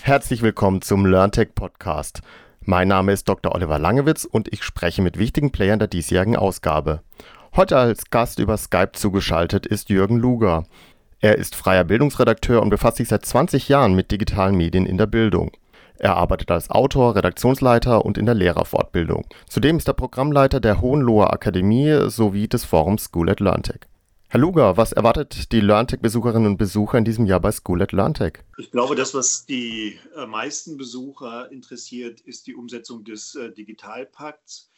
Herzlich willkommen zum LearnTech Podcast. Mein Name ist Dr. Oliver Langewitz und ich spreche mit wichtigen Playern der diesjährigen Ausgabe. Heute als Gast über Skype zugeschaltet ist Jürgen Luger. Er ist freier Bildungsredakteur und befasst sich seit 20 Jahren mit digitalen Medien in der Bildung. Er arbeitet als Autor, Redaktionsleiter und in der Lehrerfortbildung. Zudem ist er Programmleiter der Hohenloher Akademie sowie des Forums School at LearnTech. Herr Luger, was erwartet die LearnTech-Besucherinnen und Besucher in diesem Jahr bei School at LearnTech? Ich glaube, das, was die äh, meisten Besucher interessiert, ist die Umsetzung des äh, Digitalpakts.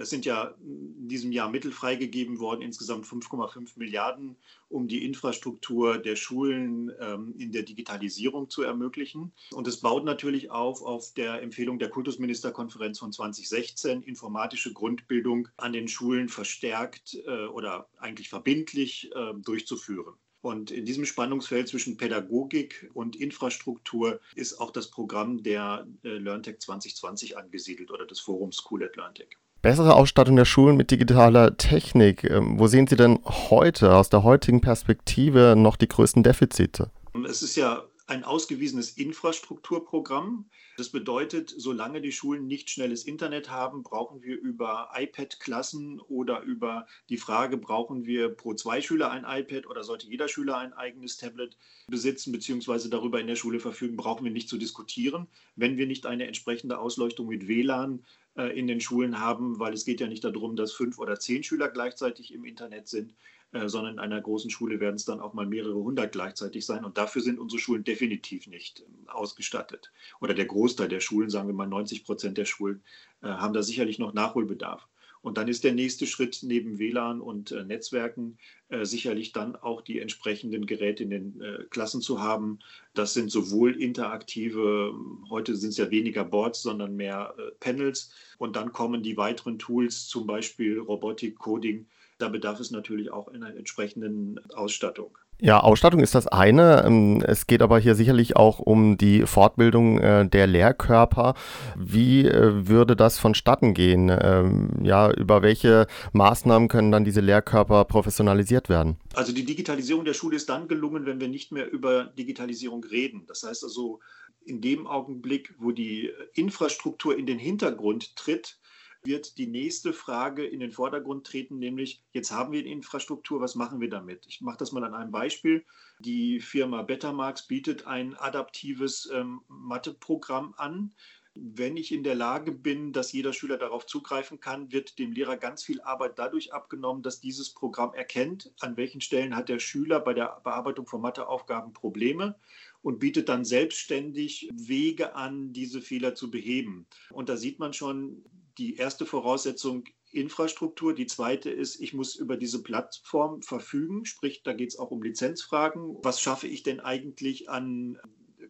Es sind ja in diesem Jahr Mittel freigegeben worden, insgesamt 5,5 Milliarden, um die Infrastruktur der Schulen ähm, in der Digitalisierung zu ermöglichen. Und es baut natürlich auf auf der Empfehlung der Kultusministerkonferenz von 2016, informatische Grundbildung an den Schulen verstärkt äh, oder eigentlich verbindlich äh, durchzuführen. Und in diesem Spannungsfeld zwischen Pädagogik und Infrastruktur ist auch das Programm der äh, LearnTech 2020 angesiedelt oder des Forums School at LearnTech. Bessere Ausstattung der Schulen mit digitaler Technik. Ähm, wo sehen Sie denn heute aus der heutigen Perspektive noch die größten Defizite? Es ist ja ein ausgewiesenes Infrastrukturprogramm. Das bedeutet, solange die Schulen nicht schnelles Internet haben, brauchen wir über iPad-Klassen oder über die Frage, brauchen wir pro zwei Schüler ein iPad oder sollte jeder Schüler ein eigenes Tablet besitzen bzw. darüber in der Schule verfügen, brauchen wir nicht zu diskutieren, wenn wir nicht eine entsprechende Ausleuchtung mit WLAN in den Schulen haben, weil es geht ja nicht darum, dass fünf oder zehn Schüler gleichzeitig im Internet sind, äh, sondern in einer großen Schule werden es dann auch mal mehrere hundert gleichzeitig sein. Und dafür sind unsere Schulen definitiv nicht ähm, ausgestattet. Oder der Großteil der Schulen, sagen wir mal 90 Prozent der Schulen, äh, haben da sicherlich noch Nachholbedarf. Und dann ist der nächste Schritt neben WLAN und äh, Netzwerken äh, sicherlich dann auch die entsprechenden Geräte in den äh, Klassen zu haben. Das sind sowohl interaktive, heute sind es ja weniger Boards, sondern mehr äh, Panels. Und dann kommen die weiteren Tools, zum Beispiel Robotik, Coding. Da bedarf es natürlich auch einer entsprechenden Ausstattung. Ja, Ausstattung ist das eine. Ähm, es geht aber hier sicherlich auch um die Fortbildung äh, der Lehrkörper. Wie äh, würde das vonstatten gehen? Ähm, ja, über welche Maßnahmen können dann diese Lehrkörper professionalisiert werden? Also die Digitalisierung der Schule ist dann gelungen, wenn wir nicht mehr über Digitalisierung reden. Das heißt also, in dem Augenblick, wo die Infrastruktur in den Hintergrund tritt, wird die nächste Frage in den Vordergrund treten, nämlich jetzt haben wir die Infrastruktur, was machen wir damit? Ich mache das mal an einem Beispiel. Die Firma Betamax bietet ein adaptives ähm, Matheprogramm an. Wenn ich in der Lage bin, dass jeder Schüler darauf zugreifen kann, wird dem Lehrer ganz viel Arbeit dadurch abgenommen, dass dieses Programm erkennt, an welchen Stellen hat der Schüler bei der Bearbeitung von Matheaufgaben Probleme und bietet dann selbstständig Wege an, diese Fehler zu beheben. Und da sieht man schon, die erste Voraussetzung Infrastruktur. Die zweite ist, ich muss über diese Plattform verfügen, sprich, da geht es auch um Lizenzfragen. Was schaffe ich denn eigentlich an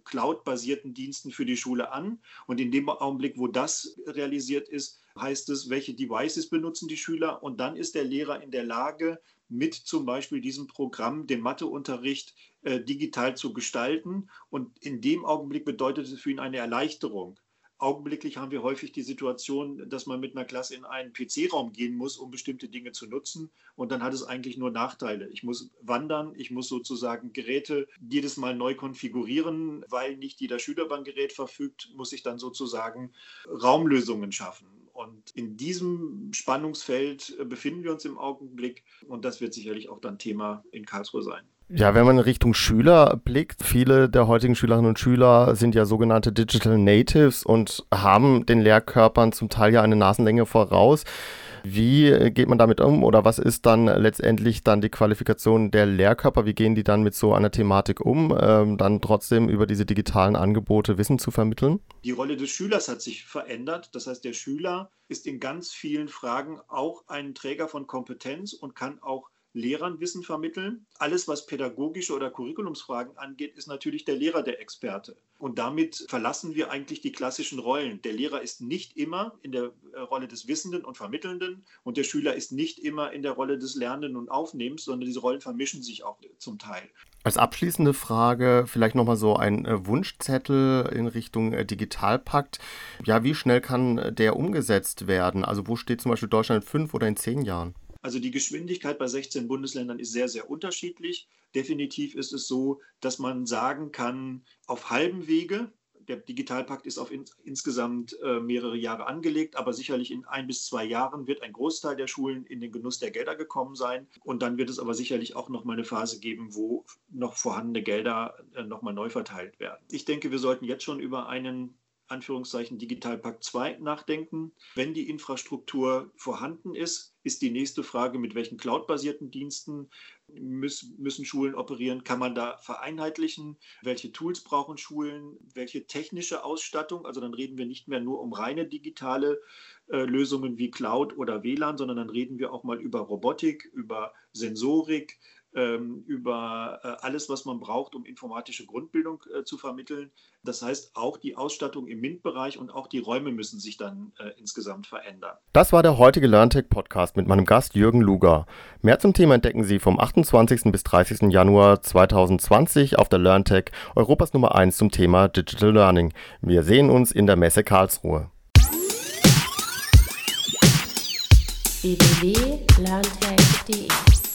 Cloud-basierten Diensten für die Schule an? Und in dem Augenblick, wo das realisiert ist, heißt es, welche Devices benutzen die Schüler? Und dann ist der Lehrer in der Lage, mit zum Beispiel diesem Programm den Matheunterricht äh, digital zu gestalten. Und in dem Augenblick bedeutet es für ihn eine Erleichterung. Augenblicklich haben wir häufig die Situation, dass man mit einer Klasse in einen PC-Raum gehen muss, um bestimmte Dinge zu nutzen. Und dann hat es eigentlich nur Nachteile. Ich muss wandern, ich muss sozusagen Geräte jedes Mal neu konfigurieren, weil nicht jeder Schüler über ein Gerät verfügt, muss ich dann sozusagen Raumlösungen schaffen. Und in diesem Spannungsfeld befinden wir uns im Augenblick. Und das wird sicherlich auch dann Thema in Karlsruhe sein. Ja, wenn man in Richtung Schüler blickt, viele der heutigen Schülerinnen und Schüler sind ja sogenannte Digital Natives und haben den Lehrkörpern zum Teil ja eine Nasenlänge voraus. Wie geht man damit um oder was ist dann letztendlich dann die Qualifikation der Lehrkörper? Wie gehen die dann mit so einer Thematik um, ähm, dann trotzdem über diese digitalen Angebote Wissen zu vermitteln? Die Rolle des Schülers hat sich verändert. Das heißt, der Schüler ist in ganz vielen Fragen auch ein Träger von Kompetenz und kann auch Lehrern Wissen vermitteln. Alles, was pädagogische oder Curriculumsfragen angeht, ist natürlich der Lehrer der Experte. Und damit verlassen wir eigentlich die klassischen Rollen. Der Lehrer ist nicht immer in der äh, Rolle des Wissenden und Vermittelnden und der Schüler ist nicht immer in der Rolle des Lernenden und Aufnehmens, sondern diese Rollen vermischen sich auch zum Teil. Als abschließende Frage vielleicht nochmal so ein äh, Wunschzettel in Richtung äh, Digitalpakt. Ja, wie schnell kann der umgesetzt werden? Also wo steht zum Beispiel Deutschland in fünf oder in zehn Jahren? Also die Geschwindigkeit bei 16 Bundesländern ist sehr, sehr unterschiedlich. Definitiv ist es so, dass man sagen kann, auf halbem Wege, der Digitalpakt ist auf in, insgesamt äh, mehrere Jahre angelegt, aber sicherlich in ein bis zwei Jahren wird ein Großteil der Schulen in den Genuss der Gelder gekommen sein. Und dann wird es aber sicherlich auch noch mal eine Phase geben, wo noch vorhandene Gelder äh, noch mal neu verteilt werden. Ich denke, wir sollten jetzt schon über einen Anführungszeichen Digitalpakt 2 nachdenken. Wenn die Infrastruktur vorhanden ist, ist die nächste Frage, mit welchen cloudbasierten Diensten müssen, Schulen operieren? Kann man da vereinheitlichen? Welche Tools brauchen Schulen? Welche technische Ausstattung? Also dann reden wir nicht mehr nur um reine digitale äh, Lösungen wie Cloud oder WLAN, sondern dann reden wir auch mal über Robotik, über Sensorik, über äh, alles, was man braucht, um informatische Grundbildung äh, zu vermitteln. Das heißt, auch die Ausstattung im MINT-Bereich und auch die Räume müssen sich dann äh, insgesamt verändern. Das war der heutige LearnTech-Podcast mit meinem Gast Jürgen Luger. Mehr zum Thema entdecken Sie vom 28. bis 30. Januar 2020 auf der LearnTech, Europas Nummer 1 zum Thema Digital Learning. Wir sehen uns in der Messe Karlsruhe. www.learntech.de